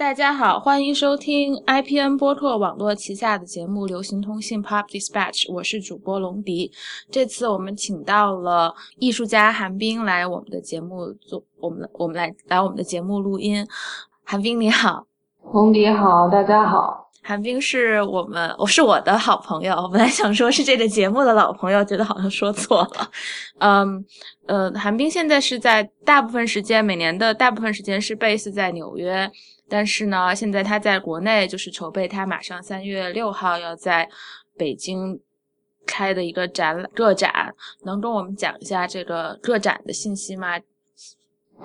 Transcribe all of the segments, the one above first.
大家好，欢迎收听 IPN 播客网络旗下的节目《流行通信 Pop Dispatch》，我是主播龙迪。这次我们请到了艺术家韩冰来我们的节目做，我们我们来来我们的节目录音。韩冰你好，龙迪好，大家好。韩冰是我们，我是我的好朋友。本来想说是这个节目的老朋友，觉得好像说错了。嗯，呃，韩冰现在是在大部分时间，每年的大部分时间是 base 在纽约。但是呢，现在他在国内就是筹备他马上三月六号要在北京开的一个展览个展，能跟我们讲一下这个个展的信息吗？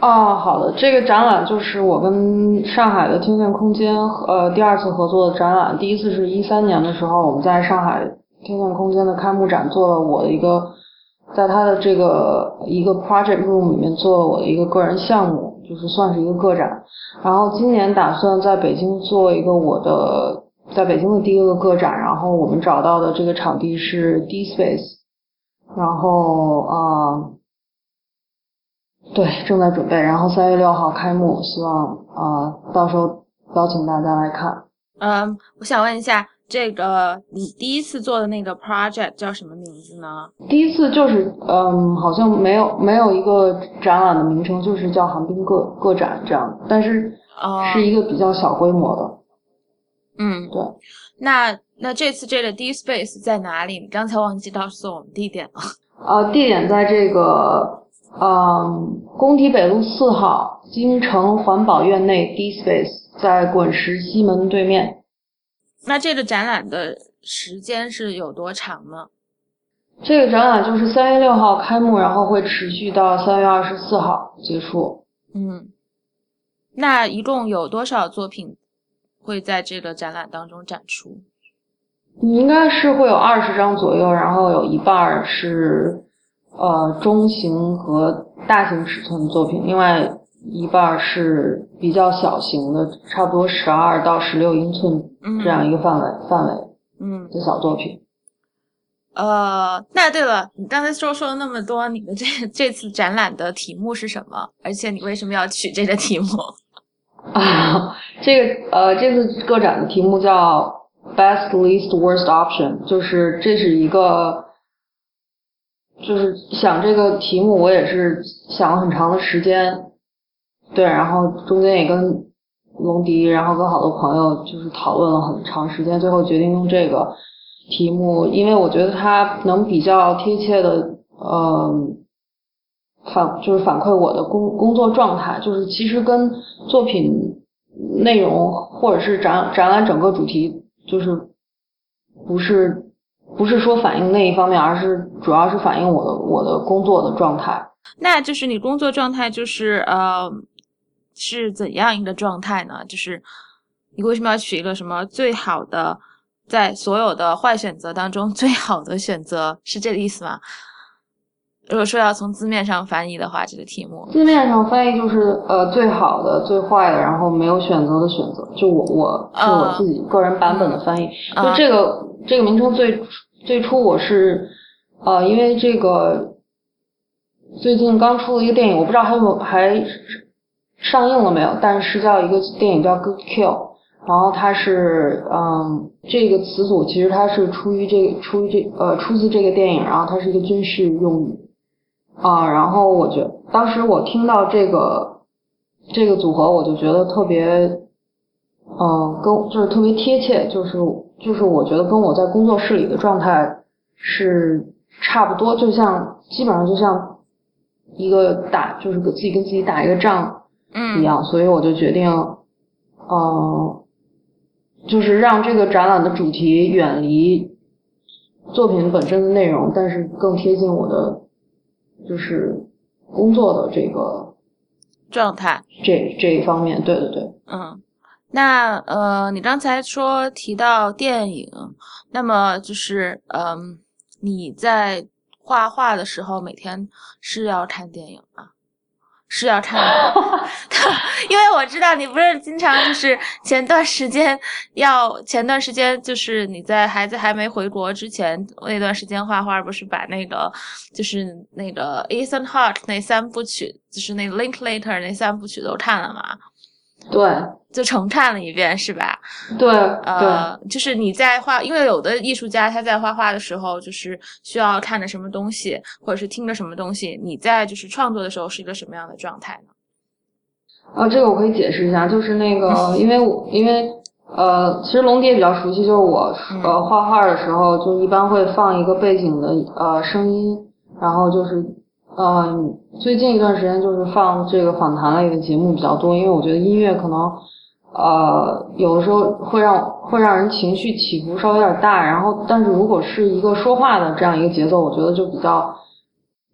哦，好的，这个展览就是我跟上海的听见空间呃第二次合作的展览，第一次是一三年的时候，我们在上海听见空间的开幕展做了我的一个，在他的这个一个 project room 里面做了我的一个个人项目，就是算是一个个展。然后今年打算在北京做一个我的在北京的第一个个展，然后我们找到的这个场地是 D Space，然后啊，对，正在准备，然后三月六号开幕，希望啊到时候邀请大家来看。嗯，我想问一下，这个你第一次做的那个 project 叫什么名字呢？第一次就是嗯，好像没有没有一个展览的名称，就是叫寒冰个个展这样，但是是一个比较小规模的。嗯，对。那那这次这个 D Space 在哪里？你刚才忘记告诉我们地点了。呃，地点在这个嗯，工体北路四号京城环保院内 D Space。在滚石西门对面。那这个展览的时间是有多长呢？这个展览就是三月六号开幕，然后会持续到三月二十四号结束。嗯，那一共有多少作品会在这个展览当中展出？应该是会有二十张左右，然后有一半是呃中型和大型尺寸的作品，另外。一半是比较小型的，差不多十二到十六英寸这样一个范围范围，嗯，的小作品。呃，那对了，你刚才说说了那么多，你的这这次展览的题目是什么？而且你为什么要取这个题目？啊，这个呃，这次个展的题目叫 Best Least Worst Option，就是这是一个，就是想这个题目，我也是想了很长的时间。对，然后中间也跟龙迪，然后跟好多朋友就是讨论了很长时间，最后决定用这个题目，因为我觉得它能比较贴切的，呃，反就是反馈我的工工作状态，就是其实跟作品内容或者是展展览整个主题，就是不是不是说反映那一方面，而是主要是反映我的我的工作的状态。那就是你工作状态就是呃。是怎样一个状态呢？就是你为什么要取一个什么最好的，在所有的坏选择当中 最好的选择，是这个意思吗？如果说要从字面上翻译的话，这个题目字面上翻译就是呃最好的、最坏的，然后没有选择的选择。就我我是我自己个人版本的翻译。就这个这个名称最最初我是呃因为这个最近刚出了一个电影，我不知道还有还。上映了没有？但是叫一个电影叫《Good Kill》，然后它是嗯，这个词组其实它是出于这出于这呃出自这个电影，然后它是一个军事用语啊。然后我觉当时我听到这个这个组合，我就觉得特别嗯，跟就是特别贴切，就是就是我觉得跟我在工作室里的状态是差不多，就像基本上就像一个打就是自己跟自己打一个仗。一样，所以我就决定，嗯，就是让这个展览的主题远离作品本身的内容，但是更贴近我的就是工作的这个状态。这这一方面，对对对。嗯，那呃，你刚才说提到电影，那么就是嗯，你在画画的时候每天是要看电影吗？是要看的，因为我知道你不是经常就是前段时间要前段时间就是你在孩子还没回国之前那段时间画画，不是把那个就是那个 Ethan Hawke 那三部曲，就是那 Linklater 那三部曲都看了吗？对，就重看了一遍，是吧？对，呃，就是你在画，因为有的艺术家他在画画的时候，就是需要看着什么东西，或者是听着什么东西。你在就是创作的时候是一个什么样的状态呢？啊，这个我可以解释一下，就是那个，因为我因为呃，其实龙迪也比较熟悉，就是我呃画画的时候，就一般会放一个背景的呃声音，然后就是嗯，最近一段时间就是放这个访谈类的节目比较多，因为我觉得音乐可能呃有的时候会让会让人情绪起伏稍微有点大，然后但是如果是一个说话的这样一个节奏，我觉得就比较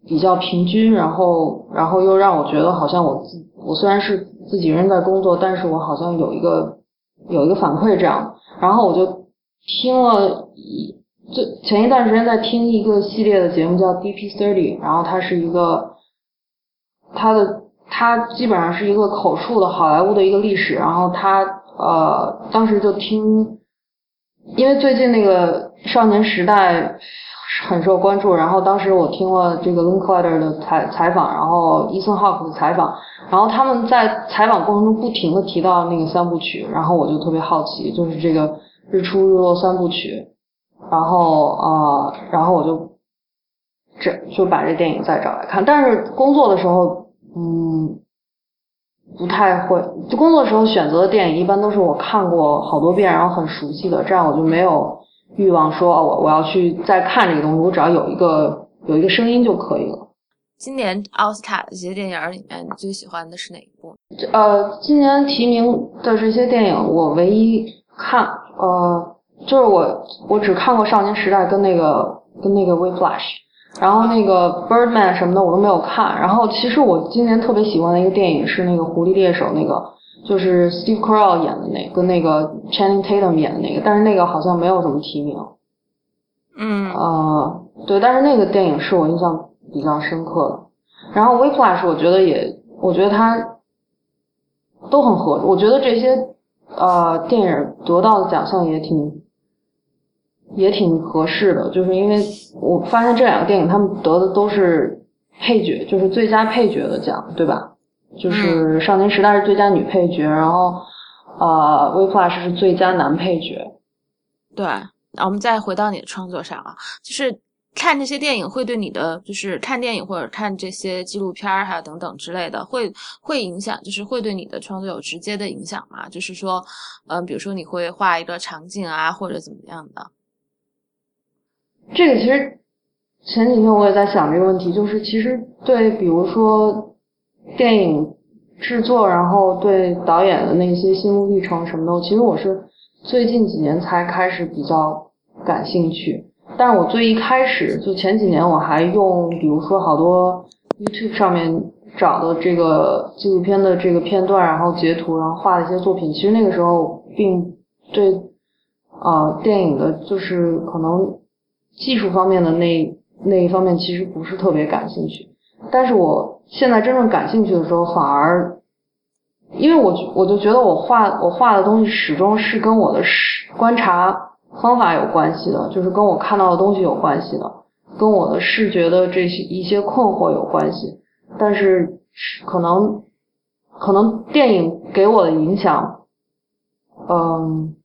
比较平均，然后然后又让我觉得好像我自我虽然是自己人在工作，但是我好像有一个有一个反馈这样，然后我就听了一最前一段时间在听一个系列的节目叫 DP Thirty，然后它是一个它的它基本上是一个口述的好莱坞的一个历史，然后它呃当时就听，因为最近那个少年时代。很受关注，然后当时我听了这个 Linklater 的采采访，然后 Ethan Hawke 的采访，然后他们在采访过程中不停的提到那个三部曲，然后我就特别好奇，就是这个日出日落三部曲，然后啊，然后我就这就把这电影再找来看，但是工作的时候，嗯，不太会，就工作的时候选择的电影一般都是我看过好多遍，然后很熟悉的，这样我就没有。欲望说，我我要去再看这个东西，我只要有一个有一个声音就可以了。今年奥斯卡的这些电影里面，你最喜欢的是哪一部？呃，今年提名的这些电影，我唯一看，呃，就是我我只看过《少年时代》跟那个跟那个《We Flash》，然后那个《Birdman》什么的我都没有看。然后其实我今年特别喜欢的一个电影是那个《狐狸猎手》那个。就是 Steve Carell 演的那个，跟那个 Channing Tatum 演的那个，但是那个好像没有什么提名。嗯。呃，对，但是那个电影是我印象比较深刻的。然后《We Flash》我觉得也，我觉得它都很合。我觉得这些呃电影得到的奖项也挺也挺合适的，就是因为我发现这两个电影他们得的都是配角，就是最佳配角的奖，对吧？就是《少年时代》是最佳女配角，然后呃，《We Flash》是最佳男配角。对，我们再回到你的创作上啊，就是看这些电影会对你的，就是看电影或者看这些纪录片儿还有等等之类的，会会影响，就是会对你的创作有直接的影响吗？就是说，嗯，比如说你会画一个场景啊，或者怎么样的？这个其实前几天我也在想这个问题，就是其实对，比如说。电影制作，然后对导演的那些心路历程什么的，其实我是最近几年才开始比较感兴趣。但是我最一开始就前几年，我还用比如说好多 YouTube 上面找的这个纪录片的这个片段，然后截图，然后画了一些作品。其实那个时候并对啊电影的，就是可能技术方面的那那一方面，其实不是特别感兴趣。但是我现在真正感兴趣的时候，反而，因为我我就觉得我画我画的东西始终是跟我的视观察方法有关系的，就是跟我看到的东西有关系的，跟我的视觉的这些一些困惑有关系。但是可能可能电影给我的影响，嗯，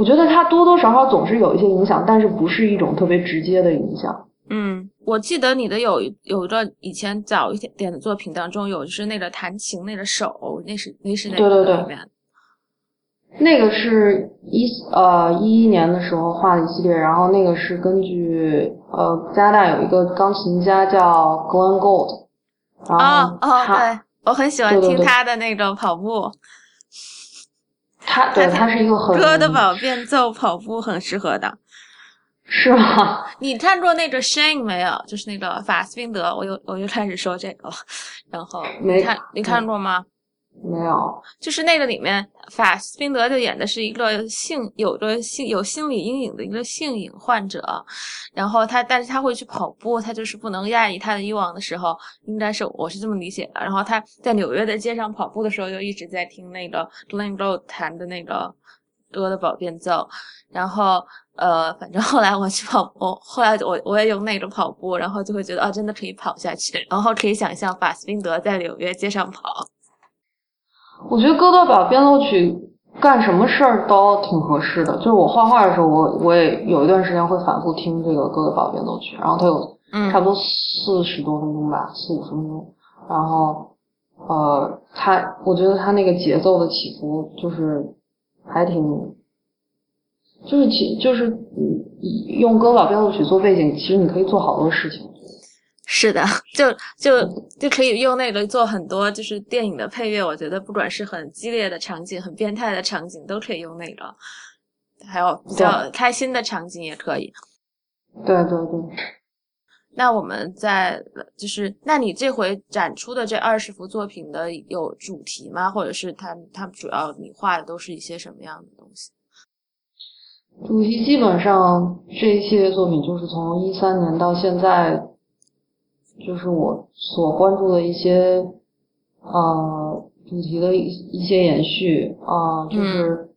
我觉得它多多少少总是有一些影响，但是不是一种特别直接的影响。嗯。我记得你的有有一段以前早一点点的作品当中有就是那个弹琴那个手，那是那是哪个里面？那个是一呃一一年的时候画的一系列，然后那个是根据呃加拿大有一个钢琴家叫 Glenn Gould，哦哦对，我很喜欢听他的那个跑步，他对他是一个很歌德堡变奏跑步很适合的。是吗？你看过那个 Shane 没有？就是那个法斯宾德，我又我又开始说这个了。然后没看，你看过吗？没有。就是那个里面，法斯宾德就演的是一个性有着性有心理阴影的一个性瘾患者。然后他，但是他会去跑步，他就是不能压抑他的欲望的时候，应该是我是这么理解的。然后他在纽约的街上跑步的时候，就一直在听那个 Glenn Gould 弹的那个歌的宝变奏。然后。呃，反正后来我去跑我，后来我我也用那个跑步，然后就会觉得啊，真的可以跑下去，然后可以想象法斯宾德在纽约街上跑。我觉得哥德堡变奏曲干什么事儿都挺合适的。就是我画画的时候，我我也有一段时间会反复听这个哥德堡变奏曲，然后它有差不多四十多分钟吧，四五十分钟。然后呃，它我觉得它那个节奏的起伏就是还挺，就是其就是用歌德堡变奏曲做背景，其实你可以做好多事情。是的，就就就可以用那个做很多，就是电影的配乐。我觉得不管是很激烈的场景、很变态的场景，都可以用那个；还有比较开心的场景也可以。对对对。那我们在就是，那你这回展出的这二十幅作品的有主题吗？或者是它它主要你画的都是一些什么样的东西？主题基本上这一系列作品就是从一三年到现在。就是我所关注的一些，呃，主题的一一些延续啊，就是，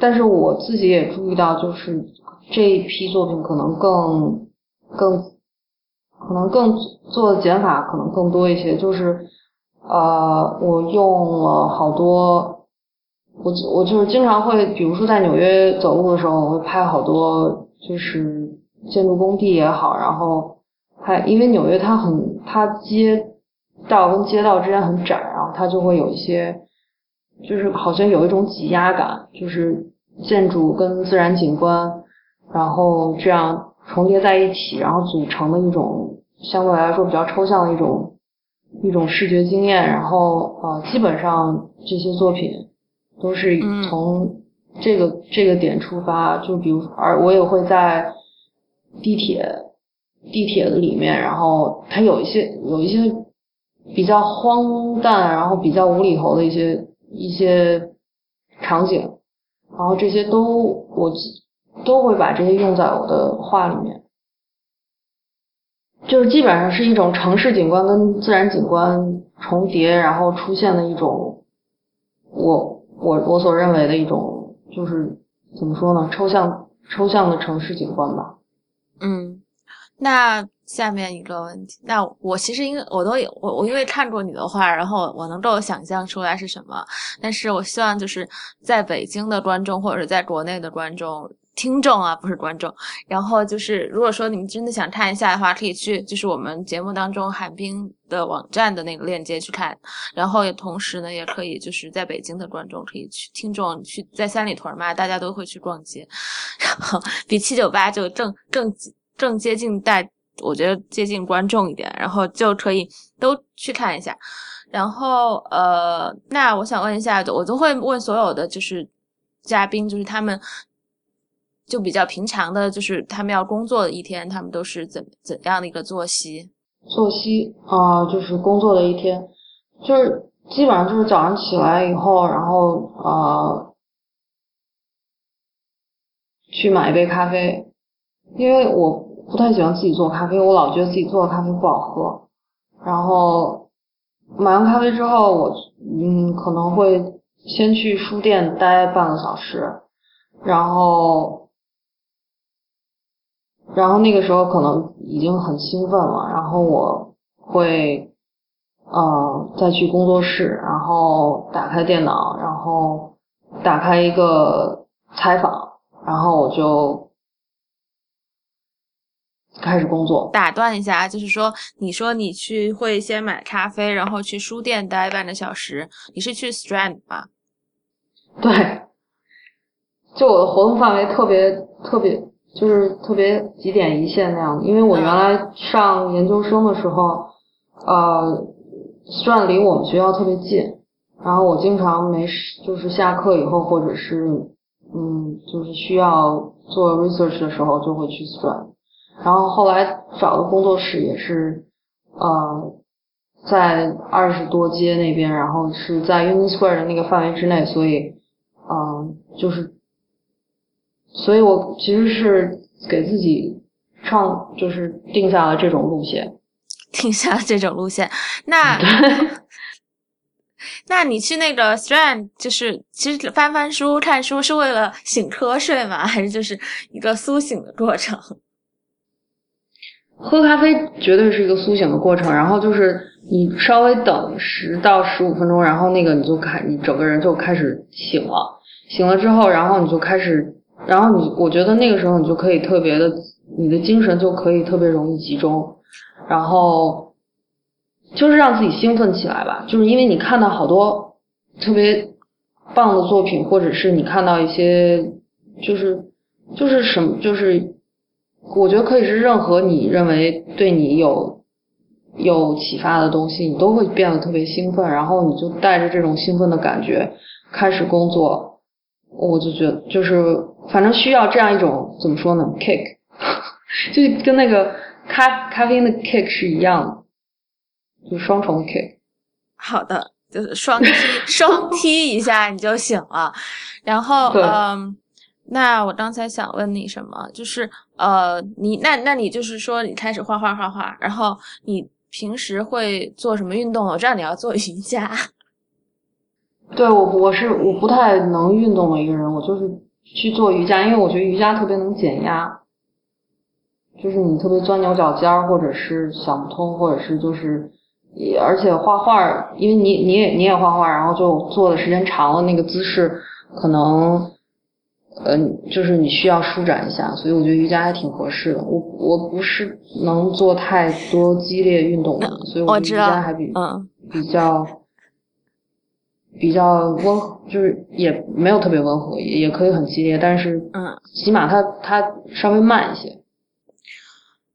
但是我自己也注意到，就是这一批作品可能更更可能更做的减法可能更多一些，就是呃，我用了好多，我我就是经常会，比如说在纽约走路的时候，我会拍好多，就是。建筑工地也好，然后还因为纽约它很，它街道跟街道之间很窄，然后它就会有一些，就是好像有一种挤压感，就是建筑跟自然景观，然后这样重叠在一起，然后组成的一种相对来说比较抽象的一种一种视觉经验。然后呃，基本上这些作品都是从这个这个点出发，就比如而我也会在。地铁，地铁里面，然后它有一些有一些比较荒诞，然后比较无厘头的一些一些场景，然后这些都我都会把这些用在我的画里面，就是基本上是一种城市景观跟自然景观重叠，然后出现的一种我我我所认为的一种就是怎么说呢，抽象抽象的城市景观吧。嗯，那下面一个问题，那我其实因为我都有我我因为看过你的画，然后我能够想象出来是什么，但是我希望就是在北京的观众或者是在国内的观众。听众啊，不是观众。然后就是，如果说你们真的想看一下的话，可以去就是我们节目当中韩冰的网站的那个链接去看。然后也同时呢，也可以就是在北京的观众可以去听众去在三里屯嘛，大家都会去逛街，然后比七九八就更更更接近带，我觉得接近观众一点，然后就可以都去看一下。然后呃，那我想问一下，我都会问所有的就是嘉宾，就是他们。就比较平常的，就是他们要工作的一天，他们都是怎怎样的一个作息？作息啊，就是工作的一天，就是基本上就是早上起来以后，然后呃，去买一杯咖啡，因为我不太喜欢自己做咖啡，我老觉得自己做的咖啡不好喝。然后买完咖啡之后，我嗯可能会先去书店待半个小时，然后。然后那个时候可能已经很兴奋了，然后我会，呃，再去工作室，然后打开电脑，然后打开一个采访，然后我就开始工作。打断一下，就是说，你说你去会先买咖啡，然后去书店待半个小时，你是去 Strand 吗？对，就我的活动范围特别特别。就是特别几点一线那样的，因为我原来上研究生的时候，呃，算离我们学校特别近，然后我经常没事，就是下课以后或者是嗯，就是需要做 research 的时候就会去算，然后后来找的工作室也是呃，在二十多街那边，然后是在 Union Square 的那个范围之内，所以嗯，就是。所以我其实是给自己创，就是定下了这种路线，定下了这种路线。那，那你去那个 Strand，就是其实翻翻书、看书是为了醒瞌睡吗？还是就是一个苏醒的过程？喝咖啡绝对是一个苏醒的过程，然后就是你稍微等十到十五分钟，然后那个你就开，你整个人就开始醒了。醒了之后，然后你就开始，然后你，我觉得那个时候你就可以特别的，你的精神就可以特别容易集中，然后就是让自己兴奋起来吧。就是因为你看到好多特别棒的作品，或者是你看到一些，就是就是什么，就是我觉得可以是任何你认为对你有。有启发的东西，你都会变得特别兴奋，然后你就带着这种兴奋的感觉开始工作。我就觉得，就是反正需要这样一种怎么说呢，kick，就跟那个咖咖啡因的 kick 是一样的，就双重 kick。好的，就是双踢 双踢一下你就醒了。然后，嗯，那我刚才想问你什么？就是呃，你那那你就是说你开始画画画画，然后你。平时会做什么运动？我知道你要做瑜伽。对我，我是我不太能运动的一个人，我就是去做瑜伽，因为我觉得瑜伽特别能减压。就是你特别钻牛角尖儿，或者是想不通，或者是就是，而且画画，因为你你也你也画画，然后就做的时间长了，那个姿势可能。嗯，就是你需要舒展一下，所以我觉得瑜伽还挺合适的。我我不是能做太多激烈运动的，所以我觉得瑜伽还比嗯比较比较温和，就是也没有特别温和，也也可以很激烈，但是嗯，起码它它稍微慢一些。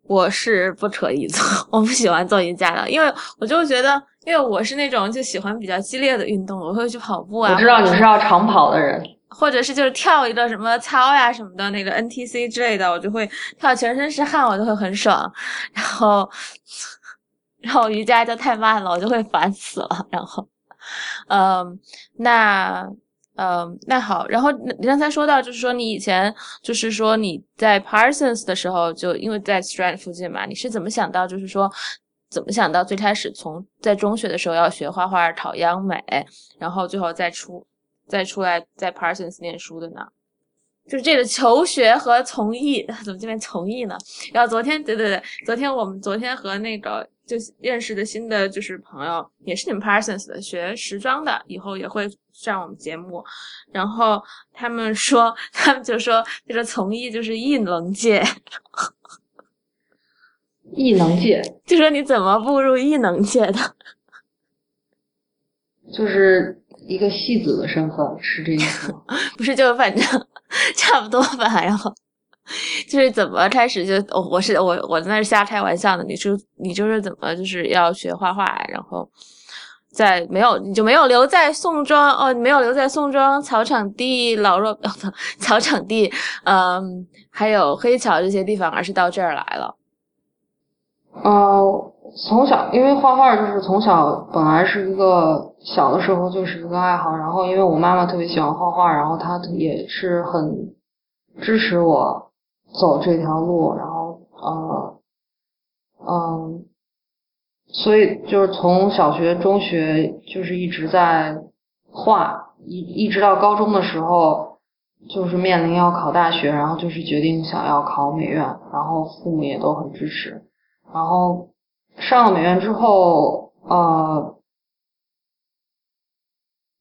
我是不可以做，我不喜欢做瑜伽的，因为我就觉得，因为我是那种就喜欢比较激烈的运动，我会去跑步啊。我知道你是要长跑的人。或者是就是跳一个什么操呀什么的那个 NTC 之类的，我就会跳全身是汗，我就会很爽。然后，然后瑜伽就太慢了，我就会烦死了。然后，嗯，那，嗯，那好。然后你刚才说到，就是说你以前就是说你在 Parsons 的时候，就因为在 Strand 附近嘛，你是怎么想到，就是说怎么想到最开始从在中学的时候要学画画、考央美，然后最后再出。再出来在 Parsons 念书的呢，就是这个求学和从艺 怎么这边从艺呢？然后昨天对对对，昨天我们昨天和那个就认识的新的就是朋友，也是你们 Parsons 的学时装的，以后也会上我们节目。然后他们说，他们就说这个从艺就是艺能界，艺能界，就说你怎么步入艺能界的？就是。一个戏子的身份是这意思吗？不是，就反正差不多吧。然后 就是怎么开始就我我是我我在那瞎开玩笑的。你是你就是怎么就是要学画画，然后在没有你就没有留在宋庄哦，没有留在宋庄草场地老弱 草场地，嗯，还有黑桥这些地方，而是到这儿来了。哦。从小，因为画画就是从小本来是一个小的时候就是一个爱好，然后因为我妈妈特别喜欢画画，然后她也是很支持我走这条路，然后呃嗯，所以就是从小学、中学就是一直在画，一一直到高中的时候，就是面临要考大学，然后就是决定想要考美院，然后父母也都很支持，然后。上了美院之后，呃，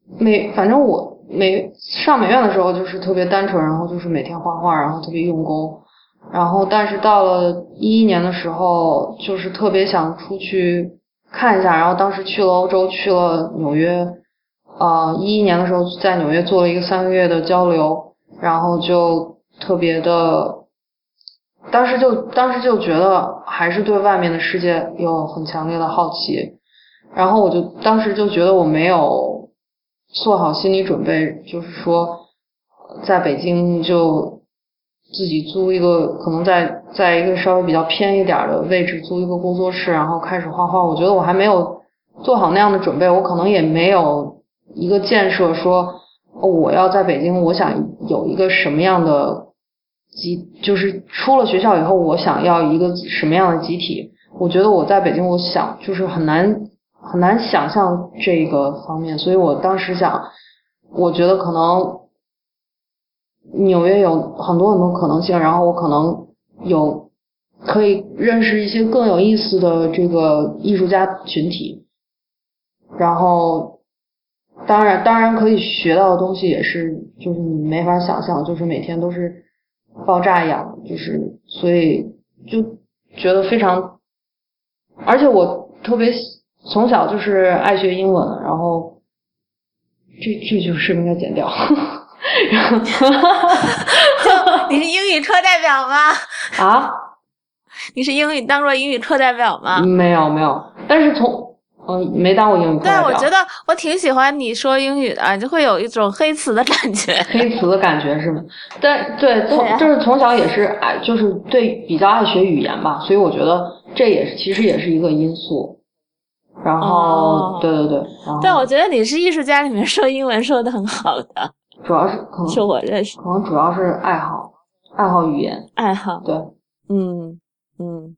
美反正我美上美院的时候就是特别单纯，然后就是每天画画，然后特别用功，然后但是到了一一年的时候，就是特别想出去看一下，然后当时去了欧洲，去了纽约，呃，一一年的时候在纽约做了一个三个月的交流，然后就特别的。当时就当时就觉得还是对外面的世界有很强烈的好奇，然后我就当时就觉得我没有做好心理准备，就是说在北京就自己租一个可能在在一个稍微比较偏一点的位置租一个工作室，然后开始画画。我觉得我还没有做好那样的准备，我可能也没有一个建设说我要在北京，我想有一个什么样的。集就是出了学校以后，我想要一个什么样的集体？我觉得我在北京，我想就是很难很难想象这个方面，所以我当时想，我觉得可能纽约有很多很多可能性，然后我可能有可以认识一些更有意思的这个艺术家群体，然后当然当然可以学到的东西也是就是你没法想象，就是每天都是爆炸一样，就是所以就觉得非常，而且我特别从小就是爱学英文，然后这这就是应该剪掉。然后，你是英语课代表吗？啊？你是英语当过英语课代表吗？没有没有，但是从嗯没当过英语课代表。对，我觉得我挺喜欢你说英语的，就会有一种黑词的感觉。黑词的感觉是吗？但对从就是从小也是爱，就是对比较爱学语言吧，所以我觉得这也是其实也是一个因素。然后对对对，但，我觉得你是艺术家里面说英文说的很好的。主要是可能是我认识，可能主要是爱好，爱好语言，爱好对，嗯嗯，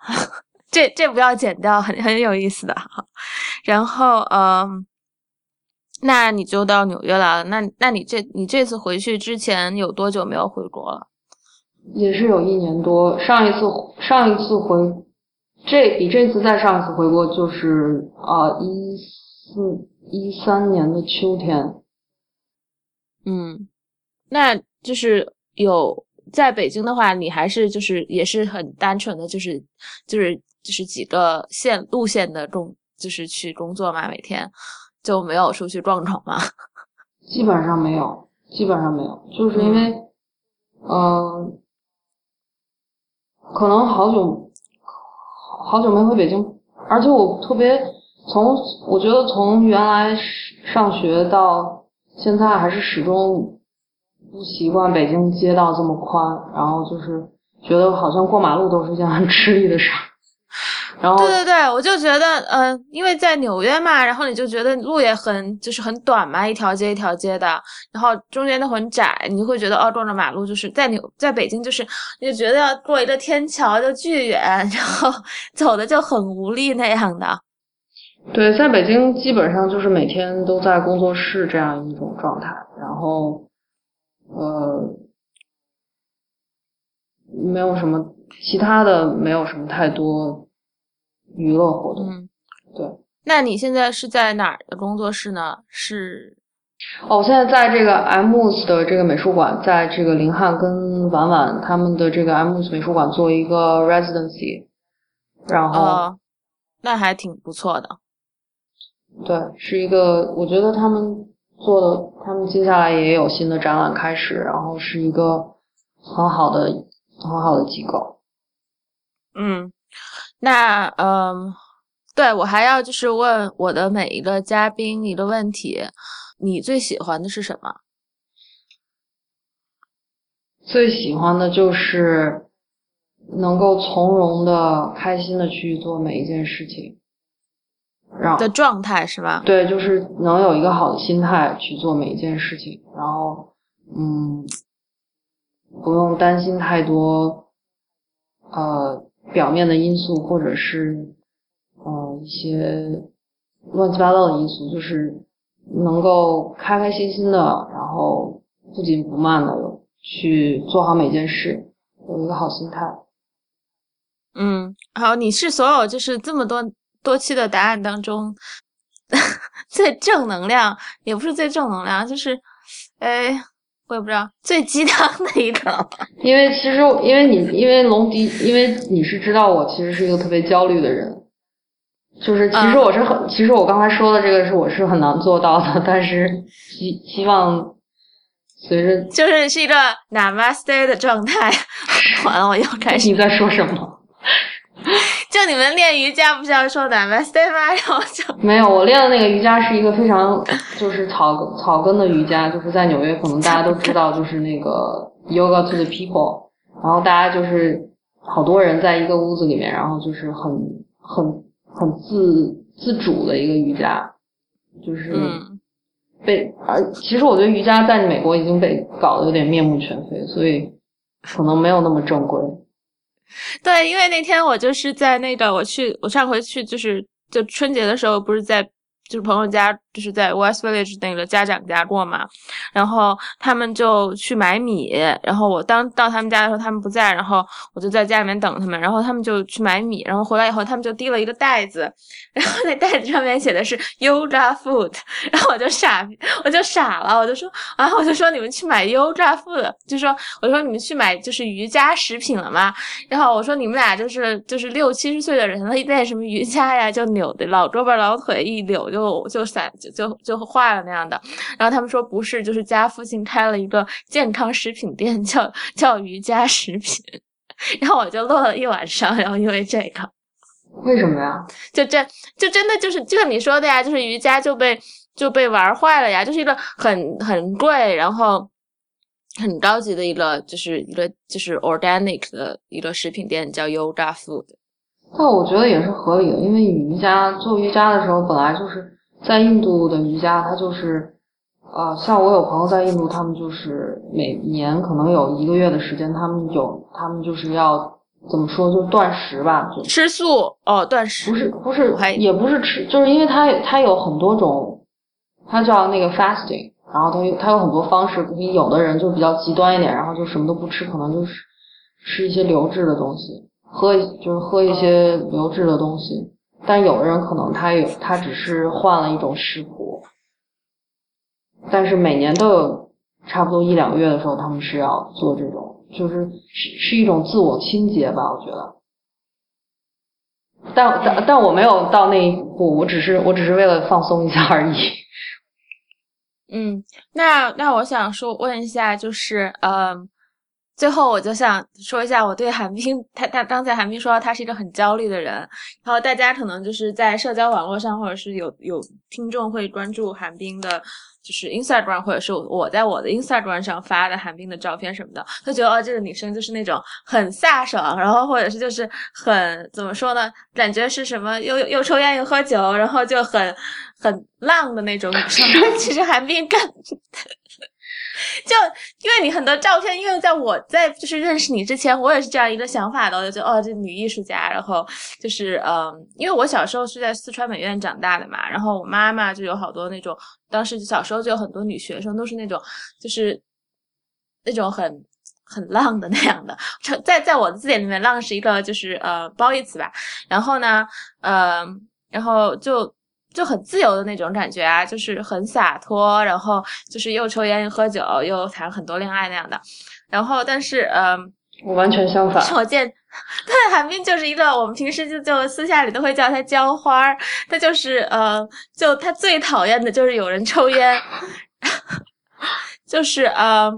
这这不要剪掉，很很有意思的哈。然后嗯，那你就到纽约了，那那你这你这次回去之前有多久没有回国了？也是有一年多，上一次上一次回这比这次再上一次回国就是啊一四一三年的秋天。嗯，那就是有在北京的话，你还是就是也是很单纯的，就是就是就是几个线路线的工，就是去工作嘛，每天就没有出去撞闯吗？基本上没有，基本上没有，就是因为，嗯，可能好久好久没回北京，而且我特别从我觉得从原来上学到。现在还是始终不习惯北京街道这么宽，然后就是觉得好像过马路都是件很吃力的事儿。然后对对对，我就觉得，嗯，因为在纽约嘛，然后你就觉得路也很就是很短嘛，一条街一条街的，然后中间都很窄，你就会觉得哦，撞着马路就是在纽在北京就是你就觉得要过一个天桥就巨远，然后 走的就很无力那样的。对，在北京基本上就是每天都在工作室这样一种状态，然后，呃，没有什么其他的，没有什么太多娱乐活动。嗯，对。那你现在是在哪儿的工作室呢？是？哦，我现在在这个 MUS 的这个美术馆，在这个林汉跟婉婉他们的这个 MUS 美术馆做一个 residency，然后，那还挺不错的。对，是一个，我觉得他们做的，他们接下来也有新的展览开始，然后是一个很好的、很好的机构。嗯，那嗯，对我还要就是问我的每一个嘉宾一个问题：你最喜欢的是什么？最喜欢的就是能够从容的、开心的去做每一件事情。的状态是吧？对，就是能有一个好的心态去做每一件事情，然后，嗯，不用担心太多，呃，表面的因素或者是，呃，一些乱七八糟的因素，就是能够开开心心的，然后不紧不慢的去做好每件事，有一个好心态。嗯，好，你是所有就是这么多。多期的答案当中，最正能量也不是最正能量，就是，哎，我也不知道最鸡汤的一个。因为其实，因为你，因为龙迪，因为你是知道我其实是一个特别焦虑的人，就是其实我是很，其实我刚才说的这个是我是很难做到的，但是希希望随着就是是一个 Namaste 的状态。完了，我又开始你在说什么？就你们练瑜伽不是要说 Namaste 吗？然后就没有，我练的那个瑜伽是一个非常就是草草根的瑜伽，就是在纽约可能大家都知道，就是那个 Yoga to the People，然后大家就是好多人在一个屋子里面，然后就是很很很自自主的一个瑜伽，就是被而其实我觉得瑜伽在美国已经被搞得有点面目全非，所以可能没有那么正规。对，因为那天我就是在那个我去我上回去就是就春节的时候不是在就是朋友家就是在 West Village 那个家长家过嘛，然后他们就去买米，然后我当到他们家的时候他们不在，然后我就在家里面等他们，然后他们就去买米，然后回来以后他们就递了一个袋子，然后那袋子上面写的是 Yoga Food，然后我就傻，我就傻了，我就说啊，我就说你们去买 Yoga Food，就说我说你们去买就是瑜伽食品了吗？然后我说你们俩就是就是六七十岁的人了，一练什么瑜伽呀，就扭的老胳膊老腿一扭就就就散。就就就坏了那样的，然后他们说不是，就是家附近开了一个健康食品店，叫叫瑜伽食品，然后我就乐了一晚上，然后因为这个，为什么呀？就这就真的就是就像你说的呀，就是瑜伽就被就被玩坏了呀，就是一个很很贵，然后很高级的一个就是一个就是 organic 的一个食品店，叫 Yoga Food。那我觉得也是合理的，因为瑜伽做瑜伽的时候本来就是。在印度的瑜伽，它就是，呃，像我有朋友在印度，他们就是每年可能有一个月的时间，他们有，他们就是要怎么说，就断食吧，就吃素哦，断食不是不是，也不是吃，就是因为它它有很多种，它叫那个 fasting，然后它有它有很多方式，你有的人就比较极端一点，然后就什么都不吃，可能就是吃一些流质的东西，喝就是喝一些流质的东西。但有的人可能他有，他只是换了一种食谱，但是每年都有差不多一两个月的时候，他们是要做这种，就是是是一种自我清洁吧，我觉得。但但但我没有到那一步，我只是我只是为了放松一下而已。嗯，那那我想说问一下，就是嗯。最后，我就想说一下我对韩冰，他他刚才韩冰说他是一个很焦虑的人，然后大家可能就是在社交网络上，或者是有有听众会关注韩冰的，就是 Instagram，或者是我在我的 Instagram 上发的韩冰的照片什么的，他觉得哦，这个女生就是那种很飒爽，然后或者是就是很怎么说呢，感觉是什么又又抽烟又喝酒，然后就很很浪的那种女生。其实韩冰更。就因为你很多照片，因为在我在就是认识你之前，我也是这样一个想法的，我就觉得哦，这女艺术家，然后就是嗯，因为我小时候是在四川美院长大的嘛，然后我妈妈就有好多那种，当时小时候就有很多女学生都是那种，就是那种很很浪的那样的，在在我的字典里面，浪是一个就是呃褒义词吧，然后呢，呃，然后就。就很自由的那种感觉啊，就是很洒脱，然后就是又抽烟又喝酒又谈很多恋爱那样的。然后，但是，嗯，我完全相反。我见，对，韩冰就是一个我们平时就就私下里都会叫他浇花儿，他就是呃，就他最讨厌的就是有人抽烟，就是呃。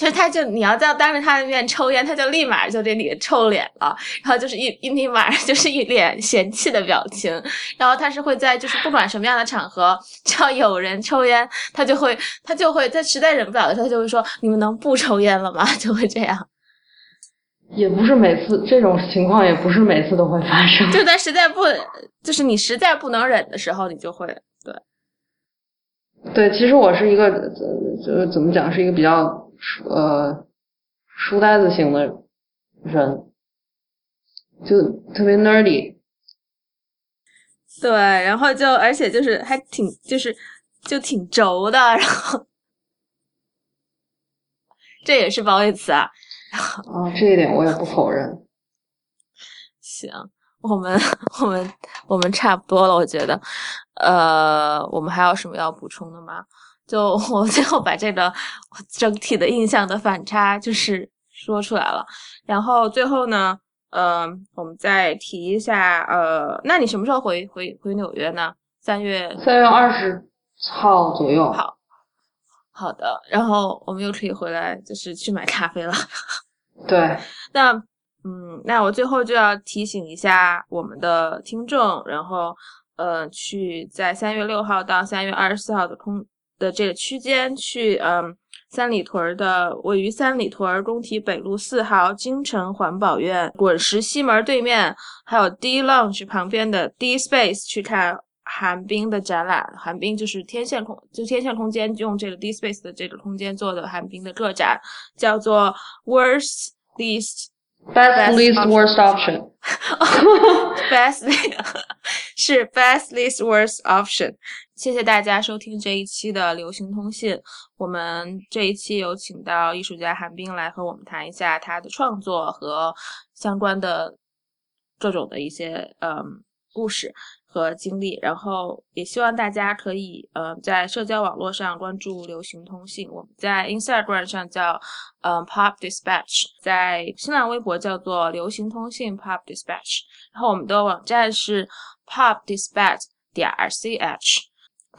其实他就你要在当着他的面抽烟，他就立马就这脸臭脸了，然后就是一一立马就是一脸嫌弃的表情，然后他是会在就是不管什么样的场合，只要有人抽烟，他就会他就会他实在忍不了的时候，他就会说你们能不抽烟了吗？就会这样。也不是每次这种情况，也不是每次都会发生。就在实在不就是你实在不能忍的时候，你就会对。对，其实我是一个呃怎么讲，是一个比较。呃，书呆子型的人，就特别 nerdy，对，然后就而且就是还挺就是就挺轴的，然后这也是褒义词啊。啊，这一点我也不否认。行，我们我们我们差不多了，我觉得，呃，我们还有什么要补充的吗？就 我最后把这个整体的印象的反差就是说出来了，然后最后呢，呃，我们再提一下，呃，那你什么时候回回回纽约呢？三月三月二十号左右。好，好的，然后我们又可以回来，就是去买咖啡了。对，那嗯，那我最后就要提醒一下我们的听众，然后呃，去在三月六号到三月二十四号的空。的这个区间去，嗯，三里屯的位于三里屯工体北路四号京城环保院滚石西门对面，还有 D Lounge 旁边的 D Space 去看寒冰的展览。寒冰就是天线空，就天线空间用这个 D Space 的这个空间做的寒冰的个展，叫做 Worst Least Best Least Worst Option。Best 是 Best Least Worst Option。谢谢大家收听这一期的流行通信。我们这一期有请到艺术家韩冰来和我们谈一下他的创作和相关的各种的一些嗯故事。和经历，然后也希望大家可以呃在社交网络上关注流行通信。我们在 Instagram 上叫嗯 Pop Dispatch，在新浪微博叫做流行通信 Pop Dispatch。然后我们的网站是 Pop Dispatch 点 ch。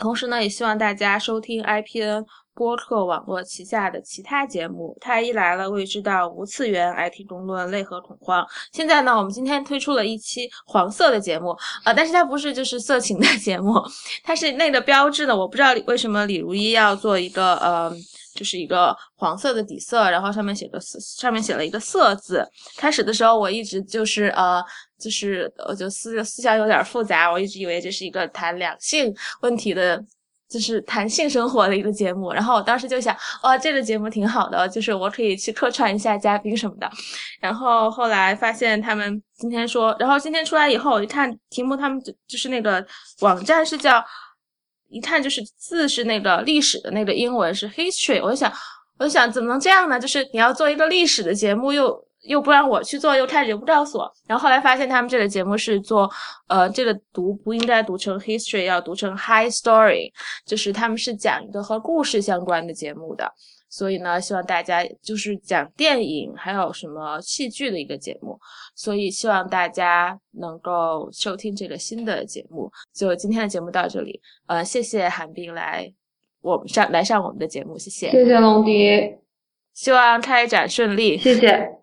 同时呢，也希望大家收听 IPN。播客网络旗下的其他节目，太医来了、未知道、无次元、IT 公论、泪和恐慌。现在呢，我们今天推出了一期黄色的节目，呃，但是它不是就是色情的 节目，它是那个标志呢。我不知道为什么李如一要做一个呃，就是一个黄色的底色，然后上面写个色上面写了一个色字。开始的时候我一直就是呃，就是我就思思想有点复杂，我一直以为这是一个谈两性问题的。就是谈性生活的一个节目，然后我当时就想，哇，这个节目挺好的，就是我可以去客串一下嘉宾什么的。然后后来发现他们今天说，然后今天出来以后，我一看题目，他们就就是那个网站是叫，一看就是字是那个历史的那个英文是 history，我就想，我就想怎么能这样呢？就是你要做一个历史的节目又。又不让我去做，又开始又不告诉我，然后后来发现他们这个节目是做，呃，这个读不应该读成 history，要读成 high story，就是他们是讲一个和故事相关的节目的，所以呢，希望大家就是讲电影还有什么戏剧的一个节目，所以希望大家能够收听这个新的节目。就今天的节目到这里，呃，谢谢韩冰来我们上来上我们的节目，谢谢，谢谢龙迪，希望开展顺利，谢谢。